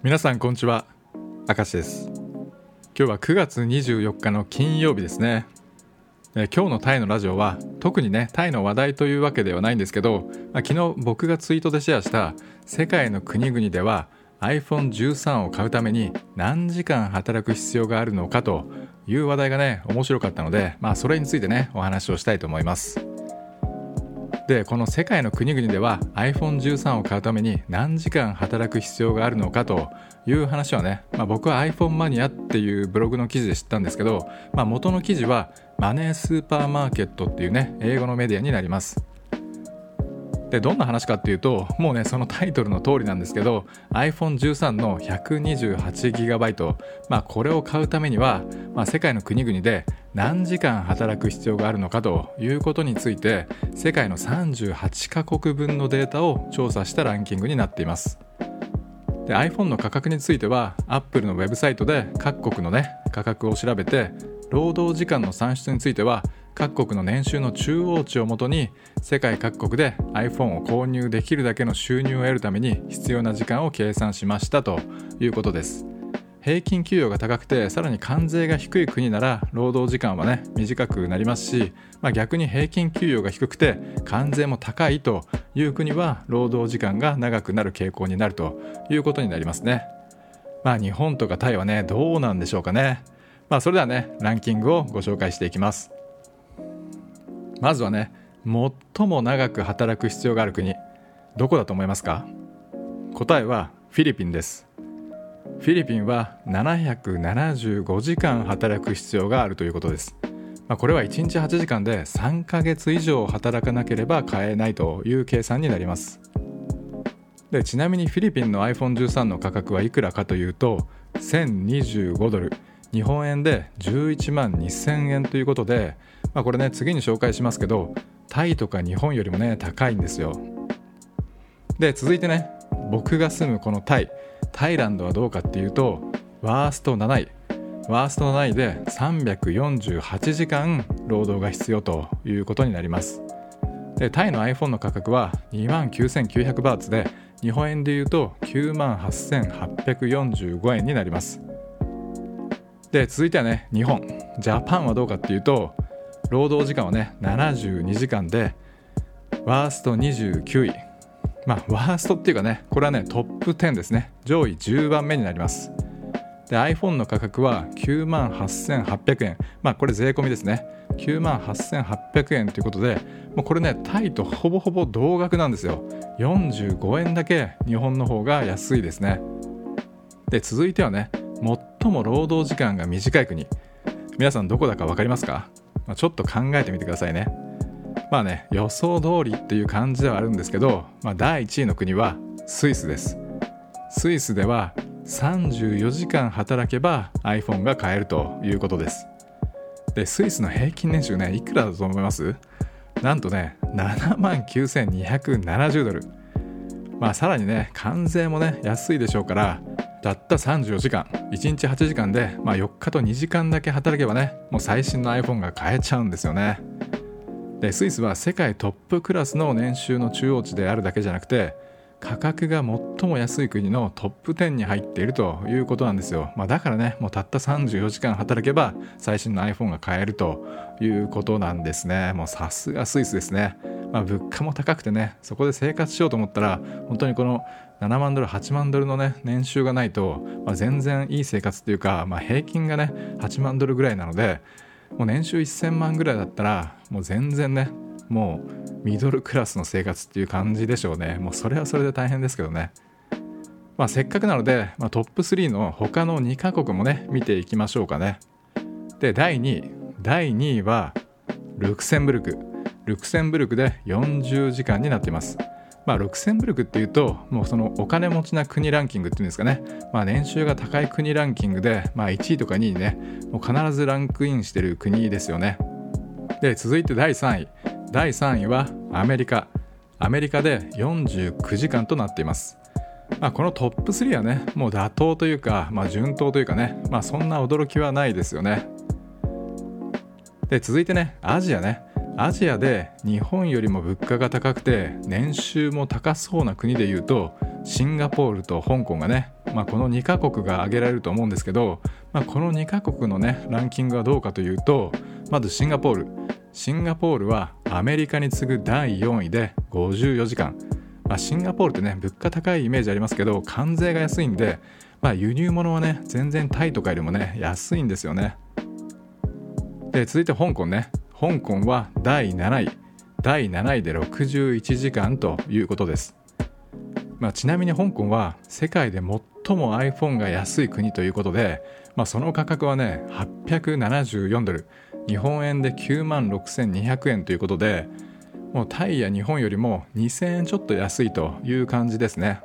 皆さんこんにちは。明石です。今日は9月24日の金曜日ですね。え今日のタイのラジオは特にねタイの話題というわけではないんですけど、まあ、昨日僕がツイートでシェアした世界の国々では iPhone13 を買うために何時間働く必要があるのかという話題がね面白かったので、まあ、それについてねお話をしたいと思いますでこの世界の国々では iPhone13 を買うために何時間働く必要があるのかという話はね、まあ、僕は iPhone マニアっていうブログの記事で知ったんですけど、まあ、元の記事はマネースーパーマーケットっていうね英語のメディアになります。でどんな話かっていうともうねそのタイトルの通りなんですけど iPhone13 の 128GB まあこれを買うためには、まあ、世界の国々で何時間働く必要があるのかということについて世界の38カ国分のデータを調査したランキングになっています。で iPhone の価格については Apple のウェブサイトで各国のね価格を調べて労働時間の算出については各国の年収の中央値をもとに世界各国で iPhone を購入できるだけの収入を得るために必要な時間を計算しましたということです。平均給与が高くてさらに関税が低い国なら労働時間はね短くなりますし、まあ、逆に平均給与が低くて関税も高いという国は労働時間が長くなる傾向になるということになりますね。まあ日本とかタイはねどうなんでしょうかね。まあそれではねランキングをご紹介していきます。まずはね最も長く働く必要がある国どこだと思いますか？答えはフィリピンです。フィリピンは775時間働く必要があるということです、まあ、これは1日8時間で3ヶ月以上働かなければ買えないという計算になります。でちなみにフィリピンの iPhone13 の価格はいくらかというと1025ドル。日本円で11万2000円ということでまあ、これね次に紹介しますけどタイとか日本よりもね高いんですよ。で続いてね僕が住むこのタイ。タイランドはどうかっていうとワースト7位。ワースト7位で348時間労働が必要ということになります。でタイの iPhone の価格は2万9900バーツで日本円でいうと9万8845円になります。で続いてはね日本。ジャパンはどうかっていうと労働時間はね72時間でワースト29位。まあワーストっていうかねこれはねトップ10ですね。上位10番目になります。で iPhone の価格は9万8800円。まあこれ税込みですね。9万8800円ということでもうこれねタイとほぼほぼ同額なんですよ。45円だけ日本の方が安いですね。で続いてはね最も労働時間が短い国。皆さんどこだか分かりますか？まあ、ちょっと考えてみてくださいね。まあね予想通りっていう感じではあるんですけど、まあ、第1位の国はスイスです。スイスでは34時間働けば iPhone が買えるということです。でスイスの平均年収ねいくらだと思います？なんとね7万9270ドル。まあさらにね関税もね安いでしょうからたった34時間1日8時間で、まあ、4日と2時間だけ働けばねもう最新の iPhone が買えちゃうんですよね。でスイスは世界トップクラスの年収の中央値であるだけじゃなくて価格が最も安い国のトップ10に入っているということなんですよ、まあ、だからねもうたった34時間働けば最新の iPhone が買えるということなんですね。もうさすがスイスですね。まあ、物価も高くてねそこで生活しようと思ったら本当にこの7万ドル8万ドルのね年収がないと、まあ、全然いい生活っていうか、まあ、平均がね8万ドルぐらいなのでもう年収1000万ぐらいだったらもう全然ねもうミドルクラスの生活っていう感じでしょうね。もうそれはそれで大変ですけどね。まあせっかくなので、まあ、トップ3の他の2カ国もね見ていきましょうかね。で第2位。第2位はルクセンブルク。ルクセンブルクで40時間になっています。まあ、ルクセンブルクっていうともうそのお金持ちな国ランキングっていうんですかね、まあ、年収が高い国ランキングで、まあ、1位とか2位ね。もう必ずランクインしてる国ですよね。で続いて第3位。第3位はアメリカ。アメリカで49時間となっています。まあ、このトップ3はねもう妥当というか、まあ、順当というかね、まあ、そんな驚きはないですよね。で続いてねアジアね。アジアで日本よりも物価が高くて年収も高そうな国でいうとシンガポールと香港がねまあ、この2カ国が挙げられると思うんですけど、まあ、この2カ国のねランキングはどうかというとまずシンガポール。シンガポールはアメリカに次ぐ第4位で54時間、まあ、シンガポールってね物価高いイメージありますけど関税が安いんで、まあ、輸入物はね全然タイとかよりもね安いんですよね。で続いて香港ね。香港は第7位。第7位で61時間ということです、まあ、ちなみに香港は世界で最も iPhone が安い国ということで、まあ、その価格はね874ドル。日本円で9万6200円ということでもうタイや日本よりも2000円ちょっと安いという感じですね。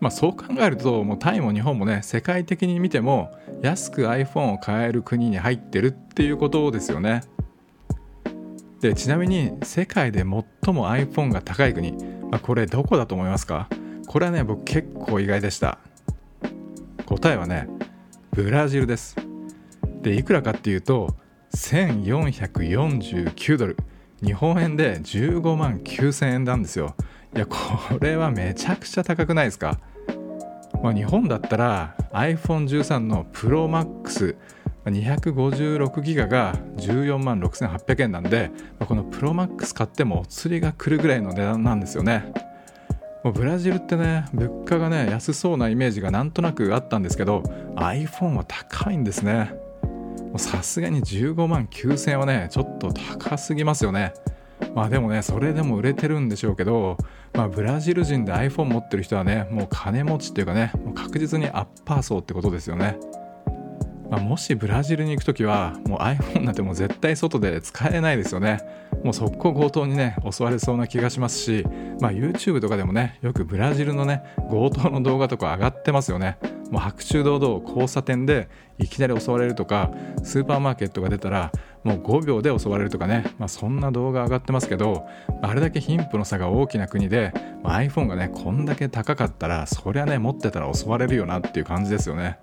まあ、そう考えるともうタイも日本もね世界的に見ても安く iPhone を買える国に入ってるっていうことですよね。でちなみに世界で最も iPhone が高い国、まあ、これどこだと思いますか？これはね僕結構意外でした。答えはねブラジルです。でいくらかっていうと1449ドル。日本円で15万9000円なんですよ。いやこれはめちゃくちゃ高くないですか？まあ、日本だったら iPhone13 の ProMax 256ギガが14万6800円なんで、まあ、この ProMax 買ってもお釣りが来るぐらいの値段なんですよね。もうブラジルってね物価がね安そうなイメージがなんとなくあったんですけど iPhone は高いんですね。さすがに15万9000円はねちょっと高すぎますよね。まあでもねそれでも売れてるんでしょうけど、まあ、ブラジル人で iPhone 持ってる人はねもう金持ちっていうかねもう確実にアッパー層ってことですよね、まあ、もしブラジルに行く時はもう iPhone なんてもう絶対外で使えないですよね。もう速攻強盗にね襲われそうな気がしますし、まあ、YouTube とかでもねよくブラジルのね強盗の動画とか上がってますよね。もう白昼堂々交差点でいきなり襲われるとかスーパーマーケットが出たらもう5秒で襲われるとかね、まあ、そんな動画上がってますけどあれだけ貧富の差が大きな国で、まあ、iPhone がねこんだけ高かったらそりゃね持ってたら襲われるよなっていう感じですよね。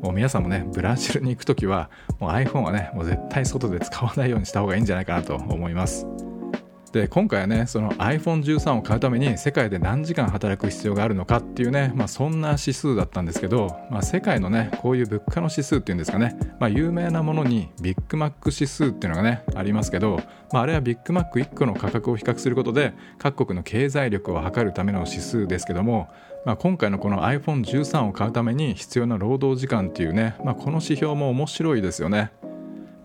もう皆さんもねブラジルに行く時はもう iPhone はねもう絶対外で使わないようにした方がいいんじゃないかなと思います。で今回はねその iPhone13 を買うために世界で何時間働く必要があるのかっていうね、まあ、そんな指数だったんですけど、まあ、世界のねこういう物価の指数っていうんですかね、まあ、有名なものにビッグマック指数っていうのがねありますけど、まあ、あれはビッグマック1個の価格を比較することで各国の経済力を測るための指数ですけども、まあ、今回のこの iPhone13 を買うために必要な労働時間っていうね、まあ、この指標も面白いですよね。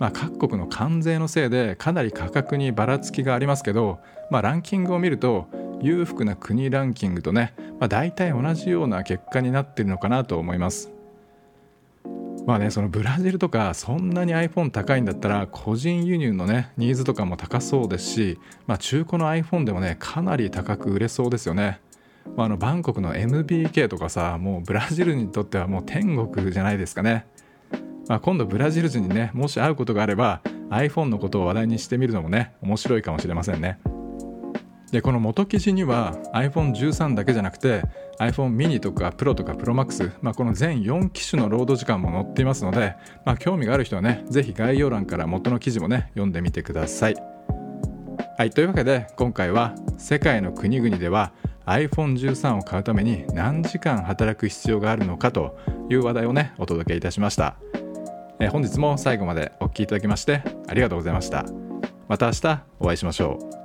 まあ、各国の関税のせいでかなり価格にばらつきがありますけど、まあ、ランキングを見ると裕福な国ランキングとね、まあ、大体同じような結果になってるのかなと思います。まあね、そのブラジルとかそんなに iPhone 高いんだったら個人輸入のねニーズとかも高そうですし、まあ、中古の iPhone でもねかなり高く売れそうですよね。まあ、あのバンコクの MBK とかさもうブラジルにとってはもう天国じゃないですかね。まあ、今度ブラジル人にねもし会うことがあれば iPhone のことを話題にしてみるのもね面白いかもしれませんね。でこの元記事には iPhone13 だけじゃなくて iPhone mini とか Pro とか ProMax、まあ、この全4機種のロード時間も載っていますので、まあ、興味がある人はねぜひ概要欄から元の記事もね読んでみてください。はいというわけで今回は世界の国々では iPhone13 を買うために何時間働く必要があるのかという話題をねお届けいたしました。え本日も最後までお聴きいただきましてありがとうございました。また明日お会いしましょう。